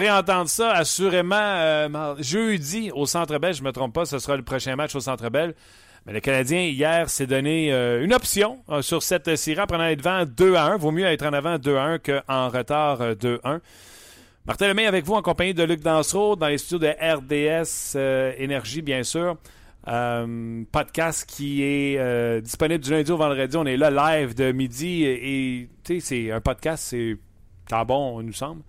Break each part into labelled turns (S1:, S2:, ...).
S1: Réentendre ça assurément euh, jeudi au Centre Bell. Je ne me trompe pas, ce sera le prochain match au Centre Bell. Mais le Canadien, hier, s'est donné euh, une option sur cette série en prenant être devant 2 à 1. Vaut mieux être en avant 2 à 1 qu'en retard 2 à 1. Martin Lemay avec vous en compagnie de Luc Dansereau dans les studios de RDS Énergie, bien sûr. podcast qui est disponible du lundi au vendredi. On est là live de midi et, tu sais, c'est un podcast, c'est quand bon, nous semble.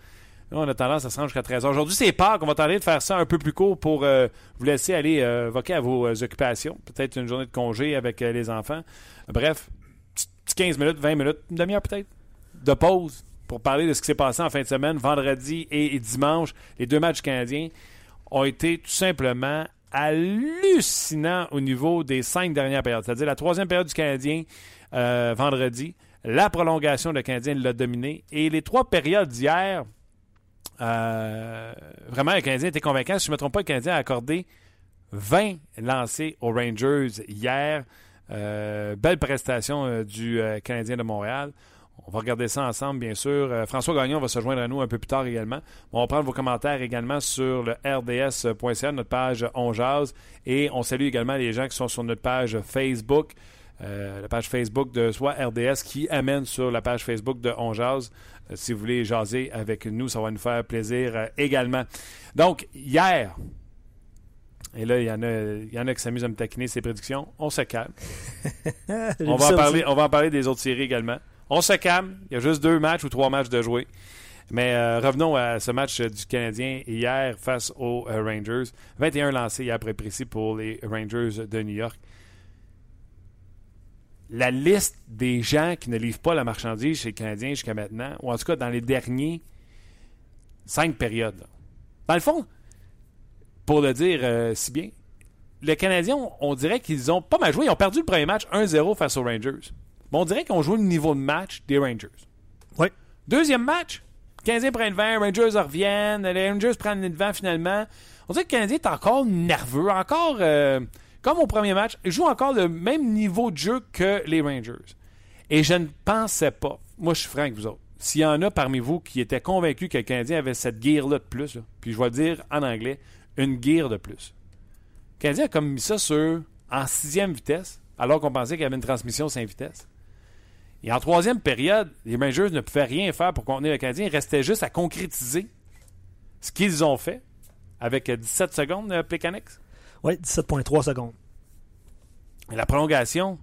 S1: On a tendance à se rendre jusqu'à 13h. Aujourd'hui, c'est Pâques. On va tenter de faire ça un peu plus court pour vous laisser aller euh, voquer à vos occupations. Peut-être une journée de congé avec les enfants. Bref, petit 15 minutes, 20 minutes, une demi-heure peut-être de pause pour parler de ce qui s'est passé en fin de semaine, vendredi et, dimanche. Les deux matchs canadiens ont été tout simplement hallucinants au niveau des cinq dernières périodes. C'est-à-dire la troisième période du Canadien euh, vendredi, la prolongation, le Canadien l'a dominé. Et les trois périodes d'hier, euh, vraiment, le Canadien était convaincant. Si je ne me trompe pas, le Canadien a accordé 20 lancés aux Rangers hier. Euh, belle prestation du Canadien de Montréal. On va regarder ça ensemble, bien sûr. François Gagnon va se joindre à nous un peu plus tard également. On va prendre vos commentaires également sur le rds.ca, notre page On Et on salue également les gens qui sont sur notre page Facebook. la page Facebook de soit RDS qui amène sur la page Facebook de On si vous voulez jaser avec nous, ça va nous faire plaisir également. Donc, hier, et là, il y en a, il y en a qui s'amusent à me taquiner ces prédictions. On se calme. on, va en parler, on va en parler des autres séries également. On se calme. Il y a juste deux matchs ou trois matchs de jouer. Mais euh, revenons à ce match du Canadien hier face aux euh, Rangers. 21 lancés hier après précis pour les Rangers de New York. La liste des gens qui ne livrent pas la marchandise chez les Canadiens jusqu'à maintenant, ou en tout cas dans les derniers cinq périodes. Dans le fond, pour le dire euh, si bien, les Canadiens, on dirait qu'ils ont pas mal joué. Ils ont perdu le premier match 1-0 face aux Rangers. On dirait qu'on joue le niveau de match des Rangers.
S2: Oui.
S1: Deuxième match, 15 prennent le 20, Rangers reviennent, les Rangers prennent le devant finalement. On dirait que le Canadien est encore nerveux, encore euh, comme au premier match, il joue encore le même niveau de jeu que les Rangers. Et je ne pensais pas, moi je suis franc avec vous autres, s'il y en a parmi vous qui étaient convaincus que le Canadien avait cette gear-là de plus, puis je vais dire en anglais, une gear de plus. Le Canadien a comme mis ça sur en sixième vitesse, alors qu'on pensait qu'il y avait une transmission 5 vitesses. Et en troisième période, les Rangers ne pouvaient rien faire pour contenir le Canadien. Il restait juste à concrétiser ce qu'ils ont fait avec 17 secondes de Pécanix.
S2: Oui, 17,3 secondes.
S1: Et la prolongation,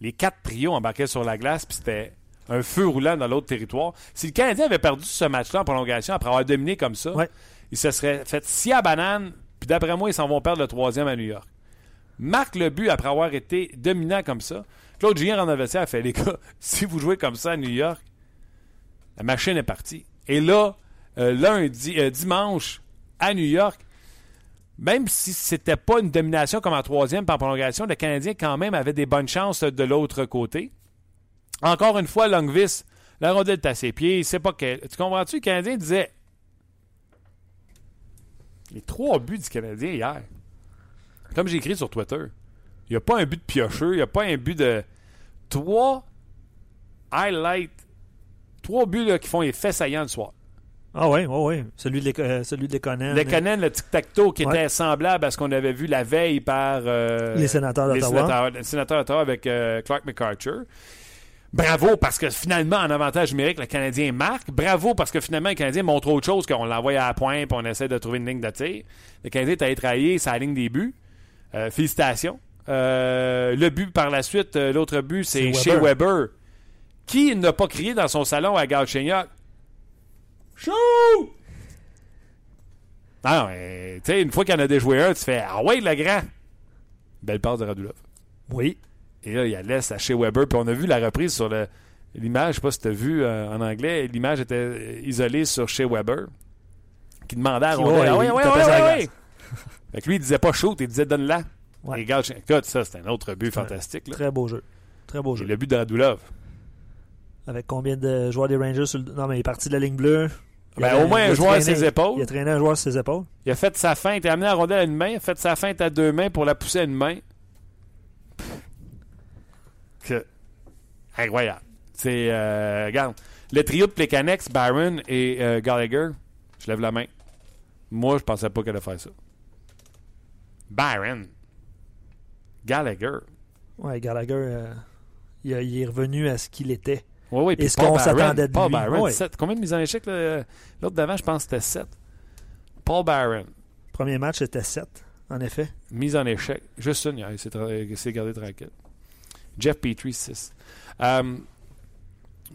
S1: les quatre trios embarquaient sur la glace, puis c'était un feu roulant dans l'autre territoire. Si le Canadien avait perdu ce match-là en prolongation après avoir dominé comme ça, il se serait fait scie à banane, puis d'après moi, ils s'en vont perdre le troisième à New York. Marque le but après avoir été dominant comme ça. Claude Julien en a fait les gars, si vous jouez comme ça à New York, la machine est partie. Et là, euh, lundi, euh, dimanche, à New York, même si c'était pas une domination comme en troisième par prolongation, le Canadien quand même avait des bonnes chances de l'autre côté. Encore une fois, Longvis, la rondelle est à ses pieds, sait pas quel. Tu comprends-tu? Le Canadien disait les trois buts du Canadien hier. Comme j'ai écrit sur Twitter, il n'y a pas un but de piocheux, il n'y a pas un but de. Trois highlights, trois buts qui font les faits saillants le soir.
S2: Ah oui, oui, oui. Celui de, euh, celui de Lekonen.
S1: Le tic-tac-toe qui
S2: Ouais.
S1: était semblable à ce qu'on avait vu la veille par euh,
S2: Les sénateurs
S1: les
S2: d'Ottawa.
S1: sénateurs, les sénateurs d'Ottawa avec euh, Clark McArthur. Bravo parce que finalement, en avantage numérique, le Canadien marque. Bravo parce que finalement, le Canadien montre autre chose qu'on l'envoie à la pointe et on essaie de trouver une ligne de tir. Le Canadien est allé travailler sa ligne des buts. Euh, félicitations. Euh, le but par la suite, l'autre but, c'est chez
S2: Weber.
S1: Weber. Qui n'a pas crié dans son salon à Galchenyuk? Ah non, mais, tu sais, une fois qu'il y en a déjoué un, tu fais Ah ouais, le grand! Belle passe de Radulov.
S2: Oui.
S1: Et là, il y a laisse à chez Weber. Puis on a vu la reprise sur le- l'image. Je sais pas si tu as vu euh, en anglais. L'image était euh, isolée sur chez Weber. Qui demandait à Rondel.
S2: ouais,
S1: Ah ouais, ouais, ouais,
S2: la
S1: ouais. Fait que lui, il disait pas shoot, il disait donne-la.
S2: Ouais.
S1: Et regarde, écoute, ça, c'est un autre but fantastique. Là.
S2: Très beau jeu. Très beau
S1: Et
S2: jeu.
S1: le but de Radulov.
S2: Avec combien de joueurs des Rangers sur le... Non, mais il est parti de la ligne bleue.
S1: Ben,
S2: a-
S1: au moins un joueur à ses épaules.
S2: Il a traîné un joueur sur ses épaules.
S1: Il a fait sa feinte, il a amené la rondelle à une main, il a fait sa feinte à deux mains pour la pousser à une main. Que... Incroyable. C'est, euh, regarde, le trio de Plekanex, Byron et euh, Gallagher, je lève la main. Moi, je pensais pas qu'elle allait faire ça. Byron. Gallagher.
S2: Ouais, Gallagher, euh, il, a- il est revenu à ce qu'il était.
S1: Oui, oui,
S2: Et ce
S1: Paul
S2: qu'on
S1: Byron,
S2: s'attendait de
S1: Paul
S2: lui?
S1: Byron,
S2: Ouais.
S1: Combien de mises en échec? L'autre d'avant, je pense que c'était 7. Paul Byron.
S2: Premier match, c'était 7, en effet.
S1: Mise en échec. Juste une, il s'est gardé tranquille. Jeff Petrie, 6. Euh,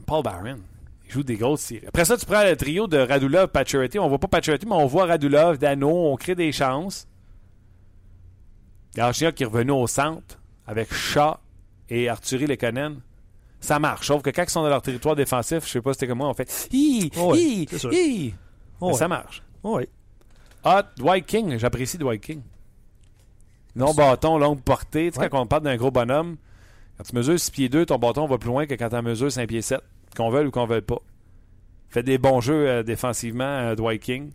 S1: Paul Barron. Il joue des grosses séries. Après ça, tu prends le trio de Radulov, Pacioretty. On voit pas Pacioretty, mais on voit Radulov, Dano. On crée des chances. Galchenyuk qui est revenu au centre avec Shaw et Arthurie Lekonen. Ça marche. Sauf que quand ils sont dans leur territoire défensif, je sais pas si c'était comme moi, on fait Hi,
S2: Oh
S1: hi, hi.
S2: Oh ouais.
S1: Ça marche.
S2: Oh oui.
S1: Ah, Dwight King, j'apprécie Dwight King. Long bâton, longue portée. Tu sais,
S2: Ouais.
S1: quand on parle d'un gros bonhomme, quand tu mesures 6 pieds 2, ton bâton va plus loin que quand tu mesures 5 pieds 7, qu'on veuille ou qu'on veuille pas. Fait des bons jeux euh, défensivement, euh, Dwight King.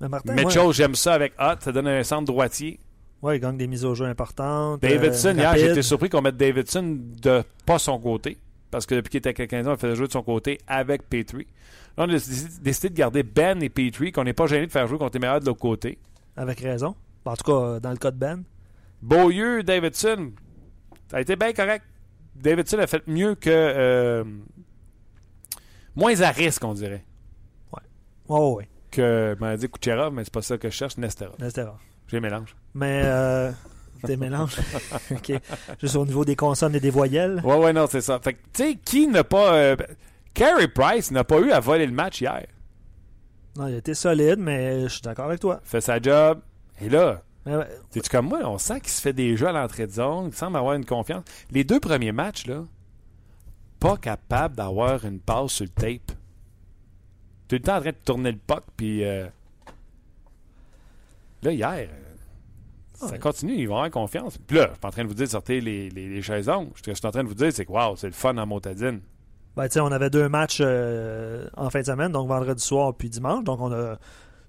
S2: Mais Martin,
S1: Mitchell,
S2: ouais,
S1: j'aime ça avec Hot, ça donne un centre droitier.
S2: Ouais, il gagne des mises au jeu importantes.
S1: Davidson,
S2: euh,
S1: hier, j'étais surpris qu'on mette Davidson de pas son côté. Parce que depuis qu'il était avec le Canadien, on faisait jouer de son côté avec Petrie. Là, on a décidé de garder Ben et Petrie, qu'on n'est pas gêné de faire jouer contre les meilleurs de l'autre côté.
S2: Avec raison. En tout cas, dans le cas de Ben.
S1: Beaulieu, Davidson, ça a été bien correct. Davidson a fait mieux que. euh, moins à risque, on dirait.
S2: Oh oui,
S1: Que, m'a dit Kucherov, mais c'est pas ça que je cherche, Nesterov.
S2: rare.
S1: J'ai mélange.
S2: Mais, euh, des mélanges. OK. Juste au niveau des consonnes et des voyelles.
S1: Ouais, ouais, non, c'est ça. Fait que, tu sais, qui n'a pas. Euh, Carey Price n'a pas eu à voler le match hier.
S2: Non, il a été solide, mais je suis d'accord avec toi.
S1: Fait sa job. Et là,
S2: ouais,
S1: C'est-tu comme moi? On sent qu'il se fait des jeux à l'entrée de zone. Il semble avoir une confiance. Les deux premiers matchs, là, pas capable d'avoir une passe sur le tape. Tout le temps en train de tourner le puck, puis... euh, Là, hier, euh, ça continue. Ils vont avoir confiance. Puis là, je suis pas en train de vous dire de sortir les, les, longues. Ce que je suis en train de vous dire, c'est que, wow, c'est le fun en motadine.
S2: Ben, on avait deux matchs euh, en fin de semaine, donc vendredi soir puis dimanche. Donc, on a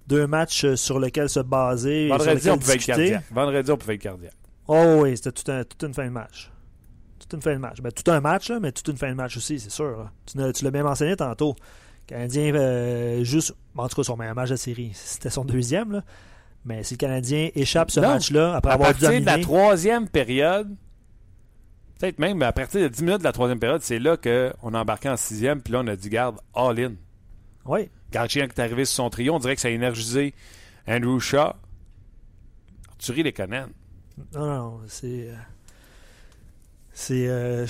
S2: deux matchs euh, sur lesquels se baser.
S1: Vendredi, on pouvait être cardiaque. Vendredi, on pouvait être cardiaque.
S2: Oh oui, c'était tout un- toute une fin de match. Toute une fin de match. Ben, tout un match, là, mais toute une fin de match aussi, c'est sûr. là. Tu, l'as- tu l'as bien mentionné tantôt. Le Canadien, euh, juste, en tout cas, son meilleur match de série, c'était son deuxième. Là. Mais si le Canadien échappe ce match-là, après
S1: à
S2: avoir
S1: partir
S2: dominé,
S1: de la troisième période, peut-être même à partir de 10 minutes de la troisième période, c'est là qu'on a embarqué en sixième, puis là, on a dit, garde, all-in.
S2: oui,
S1: Garchien qui est arrivé sur son trio, on dirait que ça a énergisé Andrew Shaw. Tu ris les Conan.
S2: non, non, c'est... C'est euh,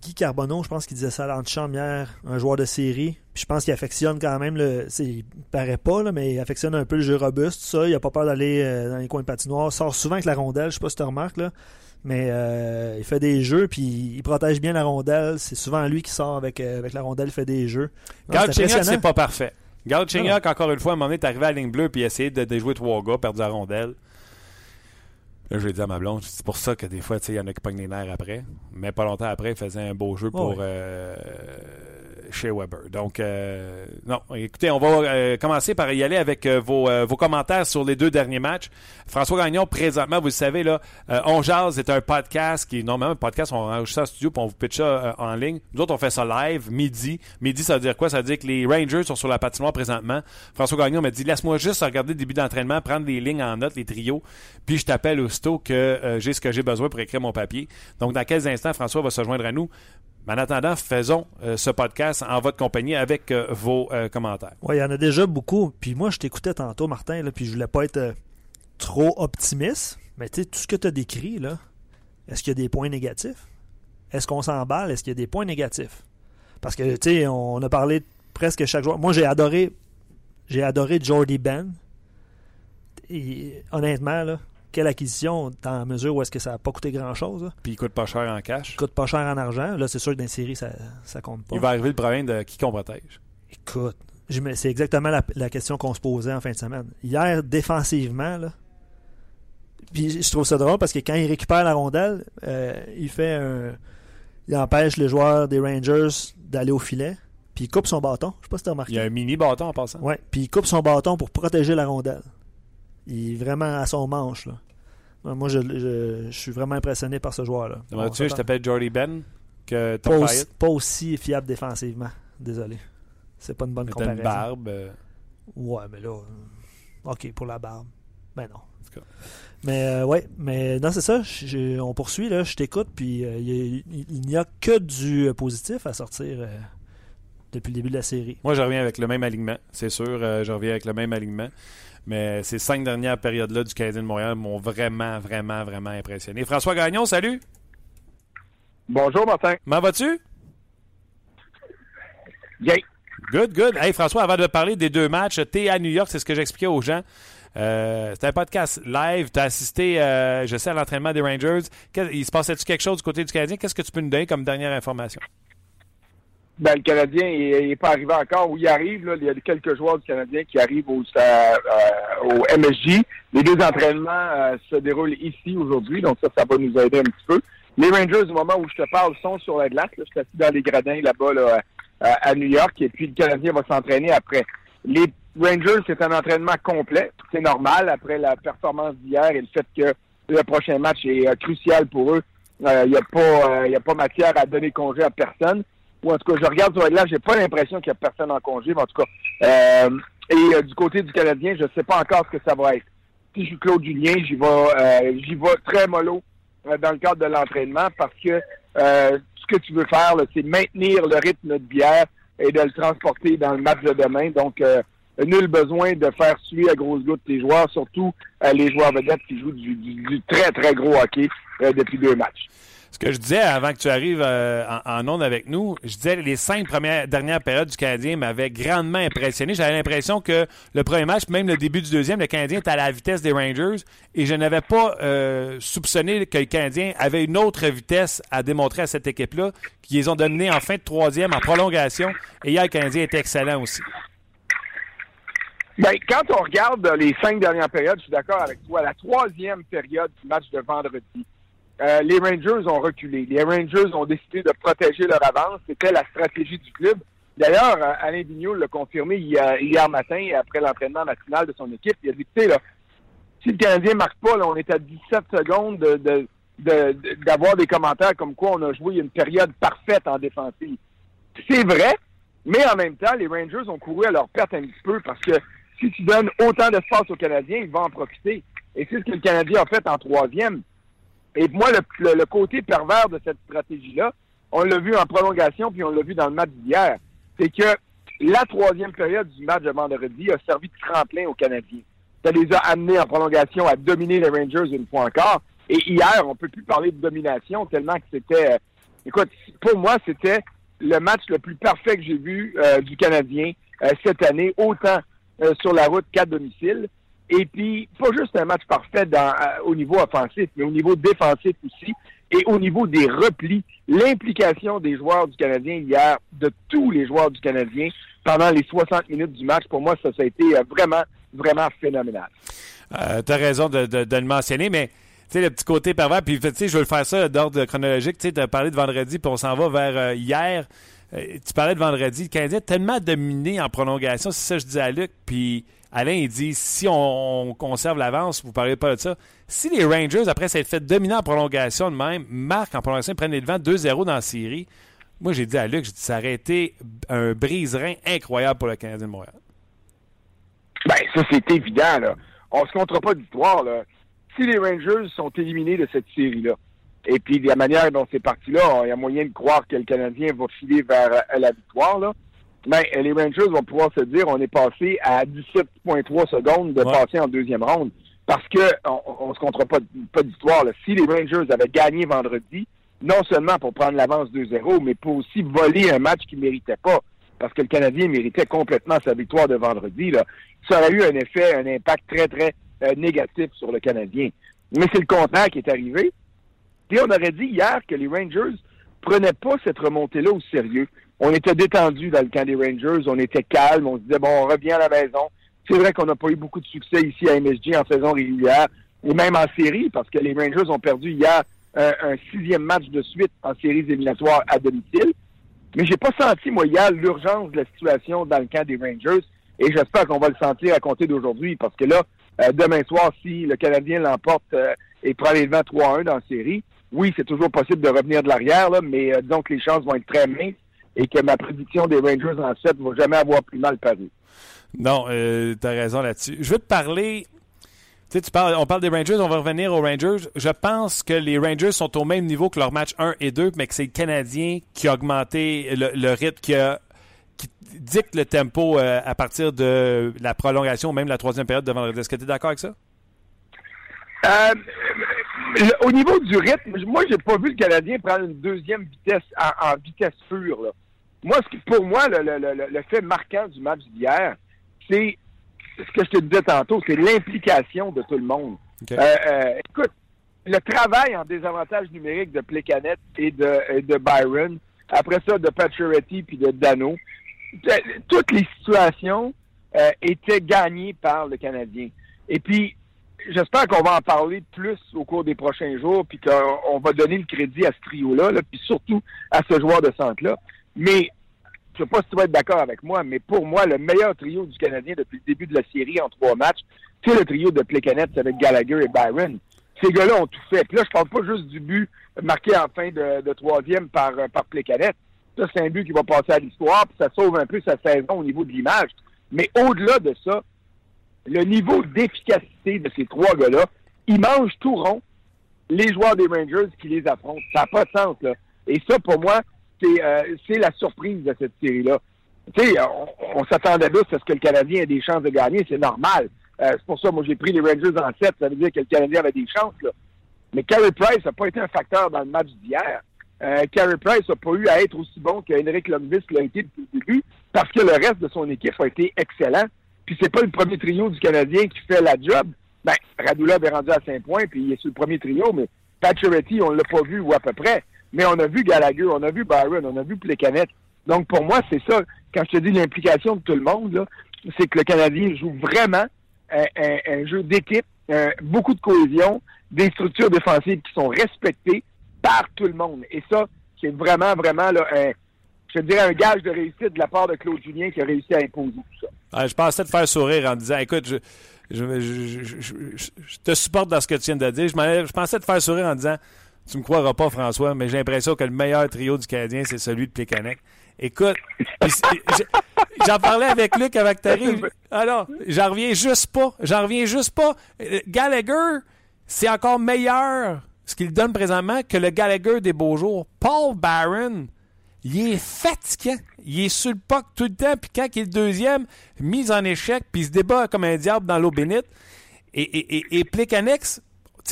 S2: Guy Carbonneau, je pense qu'il disait ça à l'antichambre hier, un joueur de série. Puis je pense qu'il affectionne quand même le. Il paraît pas, là, mais il affectionne un peu le jeu robuste, ça. Il a pas peur d'aller euh, dans les coins de patinoire. Sort souvent avec la rondelle, je sais pas si tu remarques, là. Mais euh, il fait des jeux, puis il protège bien la rondelle. C'est souvent lui qui sort avec, euh, avec la rondelle, il fait des jeux.
S1: Galchenyuk, c'est pas parfait. Galchenyuk, encore une fois, à un moment donné, est arrivé à la ligne bleue puis il a essayé de déjouer trois gars, perdu la rondelle. Là, je l'ai dit à ma blonde, c'est pour ça que des fois, tu sais, il y en a qui pognent les nerfs après. Mais pas longtemps après, il faisait un beau jeu pour
S2: ouais.
S1: euh, chez Weber. Donc, euh, non, écoutez, on va euh, commencer par y aller avec euh, vos, vos, commentaires sur les deux derniers matchs. François Gagnon, présentement, vous le savez, là, On Jazz est un podcast qui, normalement, un podcast, on enregistre ça en studio puis on vous pitch ça en ligne. Nous autres, on fait ça live, midi. Midi, ça veut dire quoi? Ça veut dire que les Rangers sont sur la patinoire présentement. François Gagnon m'a dit, laisse-moi juste regarder le début d'entraînement, prendre les lignes en note, les trios, puis je t'appelle aussitôt que j'ai ce que j'ai besoin pour écrire mon papier. Donc, dans quelques instants, François va se joindre à nous. Mais en attendant, faisons euh, ce podcast en votre compagnie avec euh, vos euh, commentaires.
S2: Oui, il y en a déjà beaucoup. Puis moi, je t'écoutais tantôt, Martin, puis je voulais pas être trop optimiste. Mais tu sais, tout ce que tu as décrit, là, est-ce qu'il y a des points négatifs? Est-ce qu'on s'emballe? Est-ce qu'il y a des points négatifs? Parce que, tu sais, on a parlé presque chaque jour. Moi, j'ai adoré j'ai adoré Jordy Ben. Honnêtement, là, quelle acquisition dans la mesure où est-ce que ça n'a pas coûté grand-chose.
S1: Puis il coûte pas cher en cash.
S2: Il coûte pas cher en argent. Là, c'est sûr que dans les séries, ça, ça compte pas.
S1: Il va arriver le problème de qui qu'on protège.
S2: Écoute, c'est exactement la, question qu'on se posait en fin de semaine. Hier, défensivement, là, puis je trouve ça drôle parce que quand il récupère la rondelle, euh, il fait un... Il empêche les joueurs des Rangers d'aller au filet, puis il coupe son bâton. Je sais pas si tu as remarqué.
S1: Il y a un mini bâton en passant.
S2: Oui, puis il coupe son bâton pour protéger la rondelle. Il est vraiment à son manche. Là. Moi, je, suis vraiment impressionné par ce joueur-là.
S1: tu je t'appelle Jordy Ben. Que
S2: pas, aussi, pas aussi fiable défensivement. Désolé. C'est pas une bonne mais comparaison.
S1: une barbe. Euh.
S2: Ouais, mais là. Euh, OK, pour la barbe. Ben non. Mais euh, ouais, mais non, c'est ça. on poursuit, là. Je t'écoute, puis il n'y a que du positif à sortir depuis le début de la série.
S1: Moi, je reviens avec le même alignement, c'est sûr. je reviens avec le même alignement. Mais ces cinq dernières périodes-là du Canadien de Montréal m'ont vraiment, vraiment, vraiment impressionné. François Gagnon, salut!
S3: Bonjour, Martin.
S1: Comment vas-tu?
S3: Bien.
S1: Good, good. Hey, François, avant de parler des deux matchs, es à New York, c'est ce que j'expliquais aux gens. Euh, c'était un podcast live. Tu as assisté, euh, je sais, à l'entraînement des Rangers. Il se passait-tu quelque chose du côté du Canadien? Qu'est-ce que tu peux nous donner comme dernière information?
S3: Ben, le Canadien n'est pas arrivé encore. Où il arrive, là, il y a quelques joueurs du Canadien qui arrivent au, euh, au MSJ. Les deux entraînements euh, se déroulent ici aujourd'hui, donc ça, ça va nous aider un petit peu. Les Rangers, au moment où je te parle, sont sur la glace. Là, je suis assis dans les gradins là-bas là, à New York, et puis le Canadien va s'entraîner après. Les Rangers, c'est un entraînement complet. C'est normal après la performance d'hier et le fait que le prochain match est euh, crucial pour eux. Il n'y a pas, a pas matière à donner congé à personne ou en tout cas, je regarde sur là, j'ai pas l'impression qu'il y a personne en congé, mais en tout cas. Euh, et euh, du côté du Canadien, je sais pas encore ce que ça va être. Si je suis Claude Julien, j'y vais, euh, j'y très mollo dans le cadre de l'entraînement parce que ce que tu veux faire, c'est maintenir le rythme de bière et de le transporter dans le match de demain. Donc, nul besoin de faire suer à grosses gouttes les joueurs, surtout les joueurs vedettes qui jouent du très, très gros hockey depuis deux matchs.
S1: Ce que je disais avant que tu arrives euh, en, onde avec nous, je disais les cinq premières dernières périodes du Canadien m'avaient grandement impressionné. J'avais l'impression que le premier match, même le début du deuxième, le Canadien était à la vitesse des Rangers et je n'avais pas euh, soupçonné que le Canadien avait une autre vitesse à démontrer à cette équipe-là, qui les ont dominés en fin de troisième, en prolongation. Et hier, le Canadien était excellent aussi.
S3: Bien, quand on regarde les cinq dernières périodes, je suis d'accord avec toi. La troisième période du match de vendredi, euh, les Rangers ont reculé. Les Rangers ont décidé de protéger leur avance. C'était la stratégie du club. D'ailleurs, euh, Alain Vigneault l'a confirmé hier, matin, après l'entraînement national de son équipe. Il a dit, tu là, si le Canadien marque pas, là, on est à 17 secondes de, d'avoir des commentaires comme quoi on a joué une période parfaite en défensive. C'est vrai, mais en même temps, les Rangers ont couru à leur perte un petit peu parce que si tu donnes autant d'espace aux Canadiens, ils vont en profiter. Et c'est ce que le Canadien a fait en troisième. Et moi, le, côté pervers de cette stratégie-là, on l'a vu en prolongation, puis on l'a vu dans le match d'hier, c'est que la troisième période du match de vendredi a servi de tremplin aux Canadiens. Ça les a amenés en prolongation à dominer les Rangers une fois encore. Et hier, on peut plus parler de domination tellement que c'était... Euh, écoute, pour moi, c'était le match le plus parfait que j'ai vu euh, du Canadien euh, cette année, autant sur la route qu'à domicile. Et puis, pas juste un match parfait euh, au niveau offensif, mais au niveau défensif aussi. Et au niveau des replis, l'implication des joueurs du Canadien hier, de tous les joueurs du Canadien, pendant les 60 minutes du match, pour moi, ça, a été euh, vraiment, vraiment phénoménal.
S1: Euh, tu as raison de, le mentionner, mais tu sais, le petit côté pervers, puis tu sais, je veux le faire ça d'ordre chronologique, tu as parlé de vendredi, puis on s'en va vers hier. tu parlais de vendredi, le Canadien a tellement dominé en prolongation, c'est ça que je disais à Luc, puis Alain, il dit si on, conserve l'avance, vous ne parlez pas de ça. Si les Rangers, après s'être fait dominer en prolongation de même, marquent en prolongation, prennent les devants 2-0 dans la série, moi j'ai dit à Luc, ça aurait été un brise-rein incroyable pour le Canadien de Montréal.
S3: Ben, ça c'est évident, là. On se comptera pas d'histoire, là. Si les Rangers sont éliminés de cette série-là, et puis de la manière dont c'est parti là, il y a moyen de croire que le Canadien va filer vers euh, la victoire, là ben, les Rangers vont pouvoir se dire on est passé à 17,3 secondes de passer en deuxième ronde. Parce que on, ne se comptera pas, pas d'histoire. Si les Rangers avaient gagné vendredi, non seulement pour prendre l'avance 2-0, mais pour aussi voler un match qu'ils ne méritait pas, parce que le Canadien méritait complètement sa victoire de vendredi, là, ça aurait eu un effet, un impact très, très euh, négatif sur le Canadien. Mais c'est le contraire qui est arrivé. Et on aurait dit hier que les Rangers prenaient pas cette remontée-là au sérieux on était détendu dans le camp des Rangers, on était calme, on se disait, bon, on revient à la maison. C'est vrai qu'on n'a pas eu beaucoup de succès ici à MSG en saison régulière, ou même en série, parce que les Rangers ont perdu hier un, sixième match de suite en séries éliminatoires à domicile. Mais j'ai pas senti, moi, hier, l'urgence de la situation dans le camp des Rangers, et j'espère qu'on va le sentir à compter d'aujourd'hui, parce que là, euh, demain soir, si le Canadien l'emporte euh, et prend les 23-1 dans la série, oui, c'est toujours possible de revenir de l'arrière, mais euh, que les chances vont être très minces et que ma prédiction des Rangers en 7 ne va jamais avoir plus mal paru.
S1: Non, euh, tu as raison là-dessus. Je veux te parler. Tu parles, on parle des Rangers, on va revenir aux Rangers. Je pense que les Rangers sont au même niveau que leur match 1 et 2, mais que c'est le Canadien qui a augmenté le, rythme, qui, a, qui dicte le tempo euh, à partir de la prolongation, même la troisième période de vendredi. Est-ce que tu es d'accord avec ça?
S3: Euh, au niveau du rythme, moi, j'ai pas vu le Canadien prendre une deuxième vitesse en, vitesse pure. Là. Moi, ce qui, pour moi, le, le, le, fait marquant du match d'hier, c'est ce que je te disais tantôt, c'est l'implication de tout le monde. Euh, euh, écoute, le travail en désavantage numérique de Plecanet et de, de Byron, après ça de Pacioretty puis de Dano, toutes les situations euh, étaient gagnées par le Canadien. Et puis, j'espère qu'on va en parler plus au cours des prochains jours, puis qu'on va donner le crédit à ce trio-là, là, puis surtout à ce joueur de centre-là. Mais je sais pas si tu vas être d'accord avec moi, mais pour moi, le meilleur trio du Canadien depuis le début de la série en trois matchs, c'est le trio de Plekanec avec Gallagher et Byron. Ces gars-là ont tout fait. Puis là, je parle pas juste du but marqué en fin de, troisième par, par Plekanec. Ça, c'est un but qui va passer à l'histoire, puis ça sauve un peu sa saison au niveau de l'image. Mais au-delà de ça, le niveau d'efficacité de ces trois gars-là, ils mangent tout rond les joueurs des Rangers qui les affrontent. Ça n'a pas de sens, là. Et ça, pour moi, c'est euh, la surprise de cette série-là. Tu sais, on, s'attendait tous à ce que le Canadien ait des chances de gagner, c'est normal. Euh, c'est pour ça, moi, j'ai pris les Rangers en 7, ça veut dire que le Canadien avait des chances, là. Mais Carey Price n'a pas été un facteur dans le match d'hier. Euh, Carey Price n'a pas eu à être aussi bon que Henrik l'a été depuis le début, parce que le reste de son équipe a été excellent. Puis c'est pas le premier trio du Canadien qui fait la job. Ben, Radulov est rendu à 5 points, puis il est sur le premier trio, mais Pacioretty, on l'a pas vu ou à peu près. Mais on a vu Gallagher, on a vu Byron, on a vu Plecanet. Donc pour moi, c'est ça. Quand je te dis l'implication de tout le monde, c'est que le Canadien joue vraiment un, jeu d'équipe, beaucoup de cohésion, des structures défensives qui sont respectées par tout le monde. Et ça, c'est vraiment, vraiment là, un, je dirais, un gage de réussite de la part de Claude Julien qui a réussi à imposer tout ça.
S1: Ah, je pensais te faire sourire en disant, écoute, je, je, te supporte dans ce que tu viens de dire. Je, pensais te faire sourire en disant, tu me croiras pas, François, mais j'ai l'impression que le meilleur trio du Canadien, c'est celui de Plekanec. Écoute, j'en parlais avec Luc avec Terry. Alors, j'en reviens juste pas. J'en reviens juste pas. Gallagher, c'est encore meilleur ce qu'il donne présentement que le Gallagher des beaux jours. Paul Barron, il est fatiguant. Il est sur le puck tout le temps, puis quand il est le deuxième, mise en échec, puis il se débat comme un diable dans l'eau bénite. Et, et, et,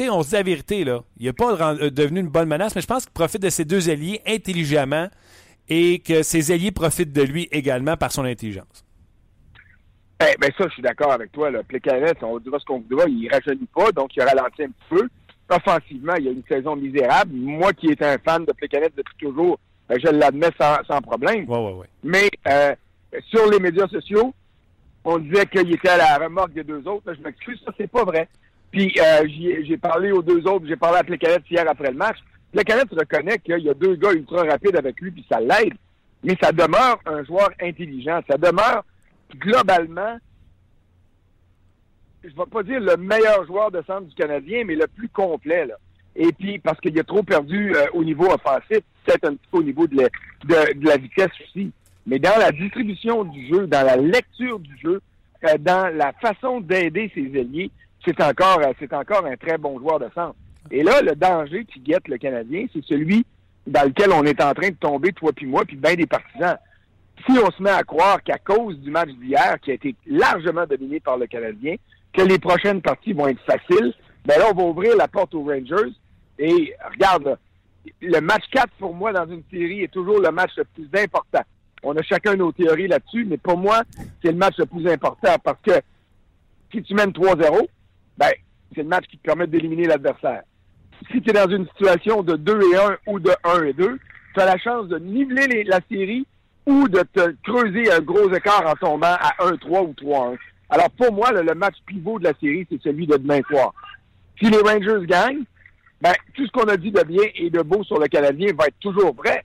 S1: sais, on se dit la vérité, là. Il n'est pas euh, devenu une bonne menace, mais je pense qu'il profite de ses deux alliés intelligemment et que ses alliés profitent de lui également par son intelligence.
S3: Eh ben ça, je suis d'accord avec toi. Là. on dira ce qu'on voudra, il rajeunit pas, donc il ralentit un petit peu. Offensivement, il y a une saison misérable. Moi qui étais un fan de Plecanet depuis toujours, ben, je l'admets sans, problème. Mais euh, sur les médias sociaux, on disait qu'il était à la remorque des deux autres. Je m'excuse, ça, c'est pas vrai. Puis euh, j'ai parlé aux deux autres, j'ai parlé à Plecanet hier après le match. Plecanet reconnaît qu'il y a deux gars ultra rapides avec lui, puis ça l'aide. mais ça demeure un joueur intelligent. Ça demeure globalement, je ne vais pas dire le meilleur joueur de centre du Canadien, mais le plus complet. Et puis, parce qu'il a trop perdu euh, au niveau offensif, peut-être un petit peu au niveau de la, de, de la vitesse aussi. Mais dans la distribution du jeu, dans la lecture du jeu, euh, dans la façon d'aider ses alliés, c'est encore, euh, c'est encore un très bon joueur de centre. Et là, le danger qui guette le Canadien, c'est celui dans lequel on est en train de tomber, toi puis moi, puis bien des partisans. Si on se met à croire qu'à cause du match d'hier, qui a été largement dominé par le Canadien, que les prochaines parties vont être faciles, ben là, on va ouvrir la porte aux Rangers. Et regarde, le match 4 pour moi dans une série est toujours le match le plus important. On a chacun nos théories là-dessus, mais pour moi, c'est le match le plus important parce que si tu mènes 3-0, ben, c'est le match qui te permet d'éliminer l'adversaire. Si tu es dans une situation de 2 et 1 ou de 1 et 2, tu as la chance de niveler la série ou de te creuser un gros écart en tombant à 1-3 ou 3-1. Alors pour moi, le, le match pivot de la série, c'est celui de demain soir. Si les Rangers gagnent, ben, tout ce qu'on a dit de bien et de beau sur le Canadien va être toujours vrai.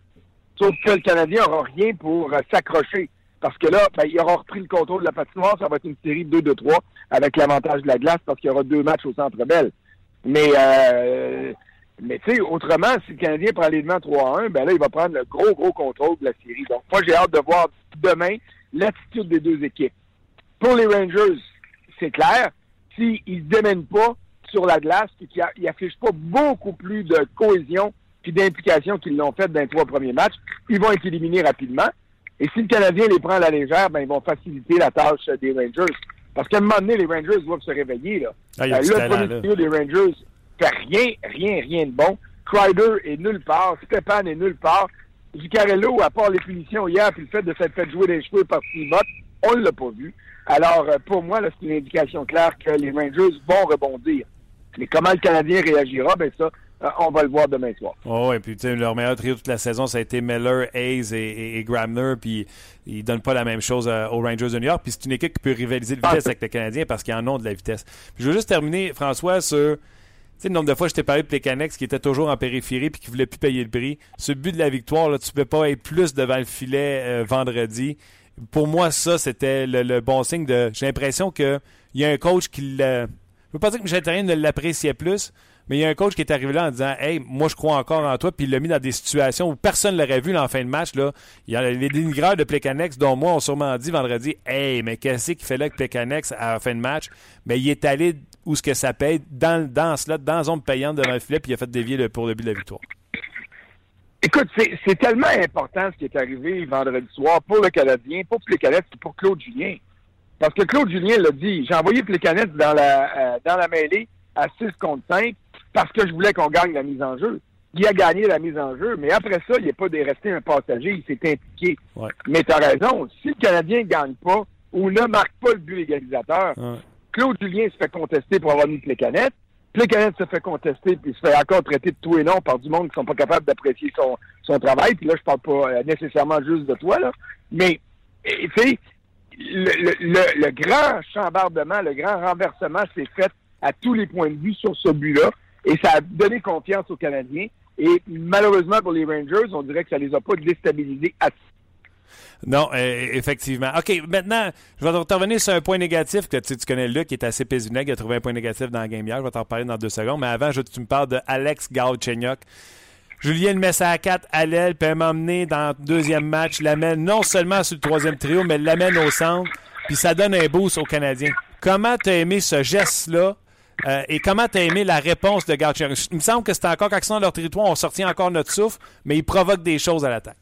S3: Sauf que le Canadien n'aura rien pour euh, s'accrocher. Parce que là, ben, il aura repris le contrôle de la patinoire. Ça va être une série de 2-2-3 avec l'avantage de la glace parce qu'il y aura deux matchs au Centre Bell. Mais, euh, mais tu sais, autrement, si le Canadien prend les devants 3-1, ben là, il va prendre le gros, gros contrôle de la série. Donc, moi, j'ai hâte de voir demain l'attitude des deux équipes. Pour les Rangers, c'est clair. S'ils ne se démènent pas sur la glace et qu'ils affichent pas beaucoup plus de cohésion puis d'implication qu'ils l'ont fait dans les trois premiers matchs, ils vont être éliminés rapidement. Et si le Canadien les prend à la légère, ben, ils vont faciliter la tâche des Rangers. Parce qu'à un moment donné, les Rangers doivent se réveiller. Là.
S1: Ah,
S3: Euh,
S1: talent,
S3: le premier
S1: là.
S3: trio des Rangers fait rien, rien, rien de bon. Kreider est nulle part. Stéphane est nulle part. Zuccarello, à part les punitions hier puis le fait de s'être fait jouer les cheveux par Ott, on ne l'a pas vu. Alors, euh, pour moi, c'est une indication claire que les Rangers vont rebondir. Mais comment le Canadien réagira, ben ça, on va le voir demain soir.
S1: Oh, et puis tu sais, leur meilleur trio toute la saison, ça a été Miller, Hayes et, et, et Gramner, puis ils donnent pas la même chose euh, aux Rangers de New York. Puis c'est une équipe qui peut rivaliser de vitesse avec le Canadien parce qu'ils en ont de la vitesse. Puis je veux juste terminer, François, sur tu sais, le nombre de fois je t'ai parlé de Plekanex qui était toujours en périphérie puis qui voulait plus payer le prix. Ce but de la victoire, là, tu peux pas être plus devant le filet euh, vendredi. Pour moi, ça, c'était le, le bon signe de. J'ai l'impression qu'il y a un coach qui le. Je veux pas dire que Michel Therrien ne l'appréciait plus, mais il y a un coach qui est arrivé là en disant Hey, moi je crois encore en toi, puis il l'a mis dans des situations où personne ne l'aurait vu là, en fin de match. Là. Il y a les dénigreurs de Plekanex, dont moi, ont sûrement dit vendredi Hey, mais qu'est-ce qu'il fait là avec Plekanex à fin de match? Mais il est allé où ce que ça paye, dans, dans slot, dans la zone payante devant le filet, puis il a fait dévier le, pour le but de la victoire.
S3: Écoute, c'est tellement important ce qui est arrivé vendredi soir pour le Canadien, pour Canadiens, c'est pour Claude Julien. Parce que Claude Julien l'a dit, j'ai envoyé Plécanet dans la euh, dans la mêlée à 6 contre 5 parce que je voulais qu'on gagne la mise en jeu. Il a gagné la mise en jeu, mais après ça, il n'est pas resté un passager, il s'est impliqué.
S1: Ouais.
S3: Mais tu as raison, si le Canadien ne gagne pas ou ne marque pas le but égalisateur,
S1: Ouais.
S3: Claude Julien se fait contester pour avoir mis Plécanet. Plécanet se fait contester puis se fait encore traiter de tout et non par du monde qui sont pas capables d'apprécier son, son travail. Puis là, je parle pas euh, nécessairement juste de toi, là. Mais, tu sais, le, le, le, le grand chambardement, le grand renversement s'est fait à tous les points de vue sur ce but-là. Et ça a donné confiance aux Canadiens. Et malheureusement pour les Rangers, on dirait que ça les a pas déstabilisés assez.
S1: Non, euh, effectivement. OK, maintenant, je vais te revenir sur un point négatif que tu, tu connais Luc, qui est assez pésionnel, qui a trouvé un point négatif dans la game hier. Je vais t'en parler dans deux secondes. Mais avant, je tu me parles de Alex Galchenyuk. Julien le met à 4 à l'aile, m'a emmené dans le deuxième match, l'amène non seulement sur le troisième trio, mais l'amène au centre, puis ça donne un boost aux Canadiens. Comment t'as aimé ce geste-là euh, et comment t'as aimé la réponse de Galchenyuk? Il me semble que c'était encore sont dans leur territoire, on sortit encore notre souffle, mais ils provoquent des choses à l'attaque.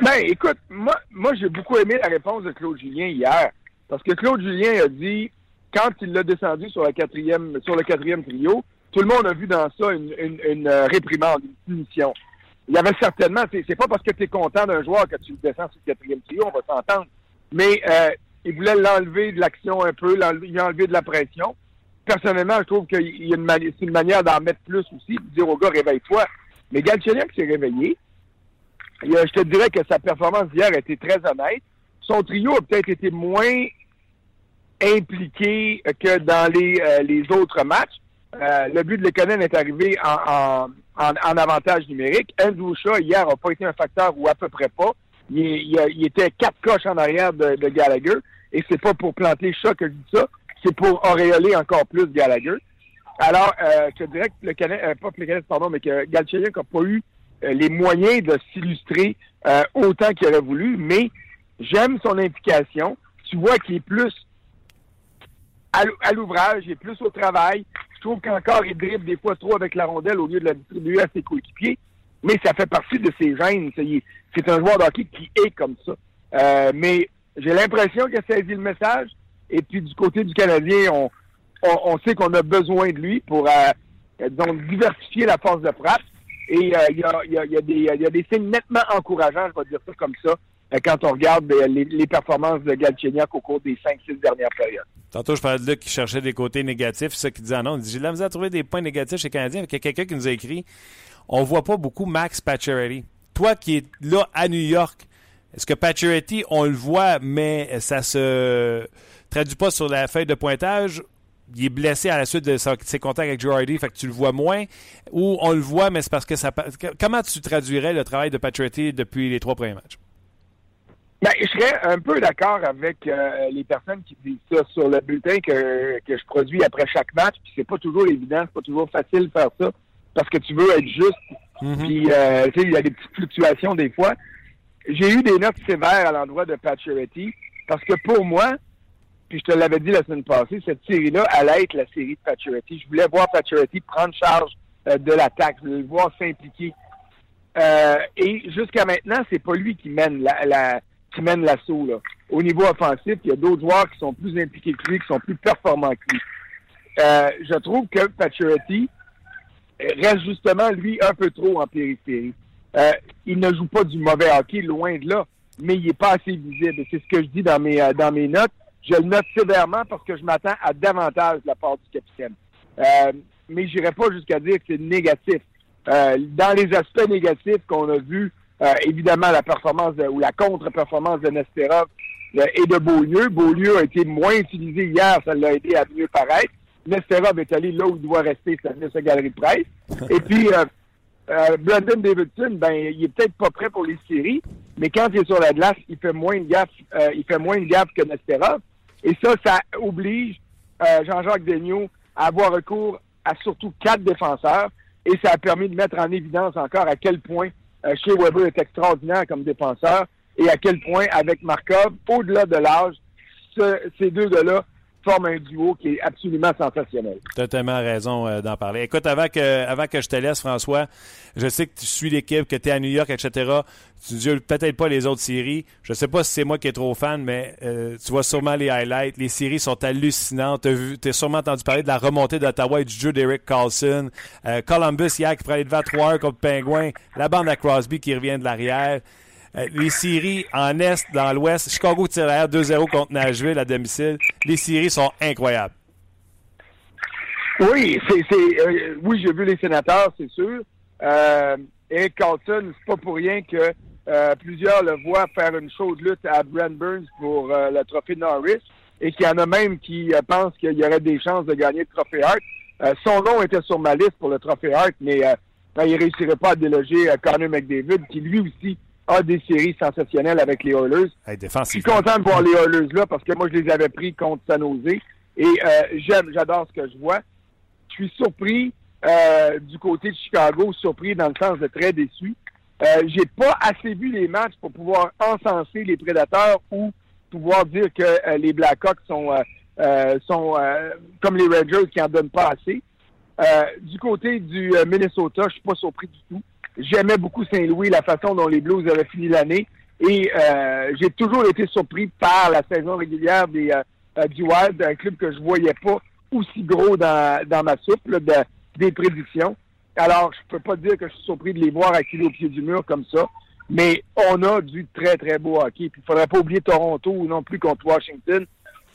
S3: Ben, écoute, moi, moi j'ai beaucoup aimé la réponse de Claude Julien hier. Parce que Claude Julien a dit, quand il l'a descendu sur, la quatrième, sur le quatrième trio, tout le monde a vu dans ça une, euh, réprimande, une punition. Il y avait certainement, c'est pas parce que tu es content d'un joueur que tu descends sur le quatrième trio, on va s'entendre. Mais euh, il voulait l'enlever de l'action un peu, l'enlever- enlevé de la pression. Personnellement, je trouve qu'il y a une, mani- c'est une manière d'en mettre plus aussi, de dire au gars, réveille-toi. Mais Galchenyuk s'est réveillé. Je te dirais que sa performance d'hier a été très honnête. Son trio a peut-être été moins impliqué que dans les, euh, autres matchs euh, le but de Lekonen est arrivé en, avantage numérique. Andrew hier, n'a pas été un facteur ou à peu près pas. Il, il, était quatre coches en arrière de, de Gallagher. Et c'est pas pour planter Shaw que je dis ça, c'est pour auréoler encore plus Gallagher. Alors, euh, je dirais que le Canadien, euh, pas le Canadien, pardon, mais que Galchenyuk n'a pas eu euh, les moyens de s'illustrer euh, autant qu'il aurait voulu, mais j'aime son implication. Tu vois qu'il est plus à l'ouvrage, il est plus au travail. Je trouve qu'encore il dribble des fois trop avec la rondelle au lieu de la distribuer à ses coéquipiers, mais ça fait partie de ses gènes. C'est un joueur d'hockey qui est comme ça. Euh, mais j'ai l'impression qu'il a saisi le message. Et puis du côté du Canadien, on, on, sait qu'on a besoin de lui pour euh, donc diversifier la force de frappe. Et euh, il y, a, y, a, y, a des, signes nettement encourageants, je vais dire ça comme ça, quand on regarde les, performances de Galchenyuk au cours des 5-6 dernières périodes.
S1: Tantôt, je parlais de Luc qui cherchait des côtés négatifs. C'est ça qu'il disait, ah non, il dit, j'ai la misère à trouver des points négatifs chez les Canadiens. Il y a quelqu'un qui nous a écrit, on voit pas beaucoup Max Pacioretty. Toi qui es là à New York, est-ce que Pacioretty, on le voit, mais ça se traduit pas sur la feuille de pointage? Il est blessé à la suite de ses contacts avec Girardi, fait que tu le vois moins, ou on le voit, mais c'est parce que ça. Comment tu traduirais le travail de Patriotti depuis les trois premiers matchs?
S3: Ben, je serais un peu d'accord avec euh, les personnes qui disent ça sur le bulletin que, que je produis après chaque match. Puis c'est pas toujours évident, c'est pas toujours facile de faire ça parce que tu veux être juste. Mm-hmm. Puis euh, tu sais, il y a des petites fluctuations des fois. J'ai eu des notes sévères à l'endroit de Patriotti parce que pour moi, puis je te l'avais dit la semaine passée, cette série-là allait être la série de Pacioretty. Je voulais voir Pacioretty prendre charge euh, de l'attaque, je voulais le voir s'impliquer. Euh, et jusqu'à maintenant, c'est pas lui qui mène la, la qui mène l'assaut. Là. Au niveau offensif, il y a d'autres joueurs qui sont plus impliqués que lui, qui sont plus performants que lui. Euh, je trouve que Pacioretty reste justement, lui, un peu trop en périphérie. Euh, il ne joue pas du mauvais hockey, loin de là, mais il est pas assez visible. C'est ce que je dis dans mes, euh, dans mes notes. Je le note sévèrement parce que je m'attends à davantage de la part du capitaine. Euh, mais j'irai pas jusqu'à dire que c'est négatif. Euh, dans les aspects négatifs qu'on a vus, euh, évidemment, la performance de, ou la contre-performance de Nesterov et de Beaulieu. Beaulieu a été moins utilisé hier, ça l'a aidé à mieux paraître. Nesterov est allé là où il doit rester, c'est-à-dire sa galerie de presse. Et puis, euh, euh, Brandon Davidson, ben, il est peut-être pas prêt pour les séries, mais quand il est sur la glace, il fait moins de gaffe, euh, il fait moins de gaffe que Nesterov. Et ça, ça oblige euh, Jean-Jacques Daigneault à avoir recours à surtout quatre défenseurs. Et ça a permis de mettre en évidence encore à quel point euh, Shea Weber est extraordinaire comme défenseur et à quel point, avec Markov, au-delà de l'âge, ce, ces deux gars-là forment un duo qui est absolument sensationnel.
S1: Tellement raison euh, d'en parler. Écoute, avant que, avant que je te laisse, François, je sais que tu suis l'équipe, que tu es à New York, etc. Tu dis peut-être pas les autres séries. Je sais pas si c'est moi qui est trop fan, mais euh, tu vois sûrement les highlights. Les séries sont hallucinantes. Tu as, sûrement entendu parler de la remontée d'Ottawa et du jeu d'Eric Carlson. Euh, Columbus hier qui prenait devant 3 contre Penguin. La bande à Crosby qui revient de l'arrière. Euh, les séries en Est, dans l'Ouest, Chicago tire 2-0 contre Nashville à domicile. Les séries sont incroyables.
S3: Oui, c'est, euh, oui, j'ai vu les sénateurs, c'est sûr. Euh, Eric Carlson, c'est pas pour rien que euh, plusieurs le voient faire une chaude lutte à Brent Burns pour le trophée Norris et qu'il y en a même qui pensent qu'il y aurait des chances de gagner le trophée Hart. son nom était sur ma liste pour le trophée Hart, mais ben, il réussirait pas à déloger Connor McDavid, qui lui aussi a des séries sensationnelles avec les Oilers. je suis content de voir les Oilers là parce que moi, je les avais pris contre San Jose. Et euh, j'aime, j'adore ce que je vois. Je suis surpris euh, du côté de Chicago, surpris dans le sens de très déçu. Euh, j'ai pas assez vu les matchs pour pouvoir encenser les prédateurs ou pouvoir dire que les Blackhawks sont sont comme les Rangers qui en donnent pas assez. du côté du Minnesota, je suis pas surpris du tout. J'aimais beaucoup Saint-Louis, la façon dont les Blues avaient fini l'année. Et euh, j'ai toujours été surpris par la saison régulière des, euh, euh, du Wild, un club que je voyais pas aussi gros dans, dans ma soupe là, de, des prédictions. Alors, je peux pas dire que je suis surpris de les voir acculés au pied du mur comme ça. Mais on a du très, très beau hockey. Puis il faudrait pas oublier Toronto non plus contre Washington.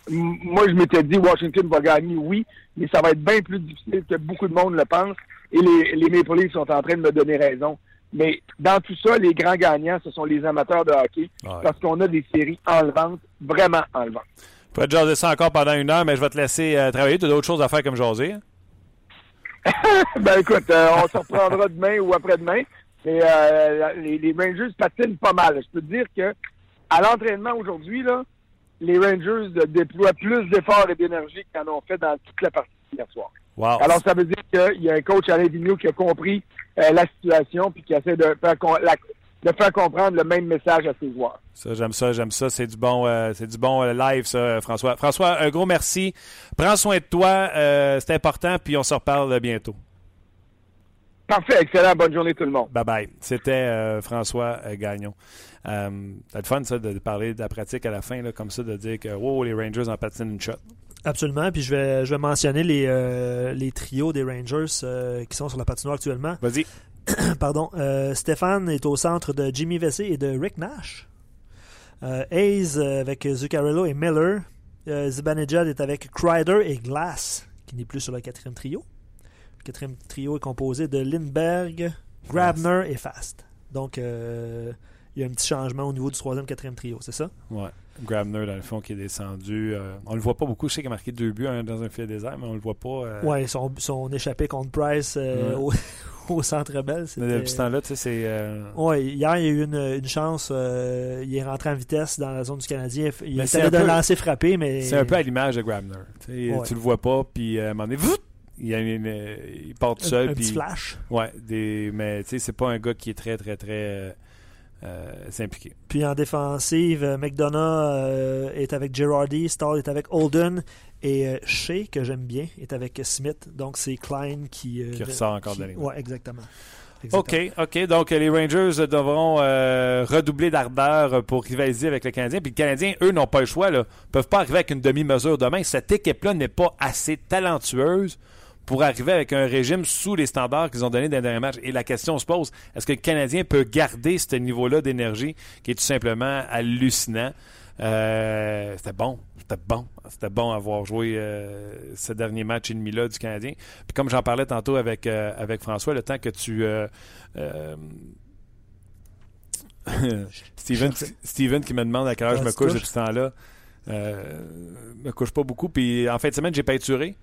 S3: moi, je m'étais dit Washington va gagner, oui, mais ça va être bien plus difficile que beaucoup de monde le pense et les, les Maple Leafs sont en train de me donner raison. Mais dans tout ça, les grands gagnants, ce sont les amateurs de hockey parce qu'on a des séries enlevantes, vraiment enlevantes.
S1: Je pourrais te jaser ça encore pendant une heure, mais je vais te laisser euh, travailler. Tu as d'autres choses à faire comme jaser? Hein?
S3: ben écoute, euh, on se reprendra demain ou après-demain. Mais euh, les, les Rangers patinent pas mal. Je peux te dire que à l'entraînement aujourd'hui, là, les Rangers déploient plus d'efforts et d'énergie qu'ils en ont fait dans toute la partie hier soir.
S1: Wow.
S3: Alors, ça veut dire qu'il y a un coach Alain Vigneault qui a compris euh, la situation puis qui essaie de faire, la- de faire comprendre le même message à ses joueurs.
S1: Ça, j'aime ça, j'aime ça. C'est du bon, euh, c'est du bon euh, live, ça, François. François, un gros merci. Prends soin de toi. euh, c'est important, puis on se reparle bientôt.
S3: Parfait, excellent. Bonne journée tout le monde.
S1: Bye bye. C'était euh, François Gagnon. Euh, c'est le fun, ça, de parler de la pratique à la fin, là, comme ça, de dire que wow, les Rangers en patinent une shot.
S2: Absolument. Puis je vais, je vais mentionner les, euh, les trios des Rangers euh, qui sont sur la patinoire actuellement.
S1: Vas-y.
S2: Pardon. Euh, Stéphane est au centre de Jimmy Vessé et de Rick Nash. Hayes avec Zuccarello et Miller. Zibanejad est avec Kreider et Glass, qui n'est plus sur le quatrième trio. Le quatrième trio est composé de Lindbergh, Grabner et Fast. Donc, il y a un petit changement au niveau du troisième, quatrième trio, c'est ça?
S1: Ouais. Grabner, dans le fond, qui est descendu. euh, on le voit pas beaucoup. Je sais qu'il a marqué deux buts un dans un filet désert, mais on le voit pas. euh,
S2: Ouais, son, son échappé contre Price euh,
S1: Ouais.
S2: au, au centre belle.
S1: mais Depuis ce temps-là, tu sais, c'est. euh,
S2: Ouais, hier, il y a eu une, une chance. euh, il est rentré en vitesse dans la zone du Canadien. Il essayait
S1: un
S2: de
S1: peu-
S2: lancer frappé, mais.
S1: C'est un peu à l'image de Grabner. Tu
S2: Ouais.
S1: Tu le vois pas, puis à un moment donné, il, y a une- il part tout
S2: un,
S1: seul.
S2: un
S1: puis-
S2: petit flash.
S1: Ouais, des, mais tu sais, c'est pas un gars qui est très, très, très euh, impliqué.
S2: Puis en défensive, euh, McDonough euh, est avec Girardi, Stahl est avec Holden et Shea, que j'aime bien, est avec Smith. Donc c'est Klein qui.
S1: Qui ressort encore de la ligne.
S2: Ouais, exactement. Exactement.
S1: OK, OK. Donc, les Rangers devront euh, redoubler d'ardeur pour rivaliser avec le Canadien. Puis, le Canadien, eux, n'ont pas le choix. Là. Ils peuvent pas arriver avec une demi-mesure demain. Cette équipe-là n'est pas assez talentueuse pour arriver avec un régime sous les standards qu'ils ont donnés dans les derniers matchs. Et la question se pose, est-ce que le Canadien peut garder ce niveau-là d'énergie qui est tout simplement hallucinant? Euh, c'était bon. C'était bon. C'était bon avoir joué euh, ce dernier match et demi-là du Canadien. Puis comme j'en parlais tantôt avec, euh, avec François, le temps que tu... Steven, Steven qui me demande à quelle heure je me couche depuis ce temps-là. Euh, me couche pas beaucoup. Puis en fin de semaine, j'ai peinturé.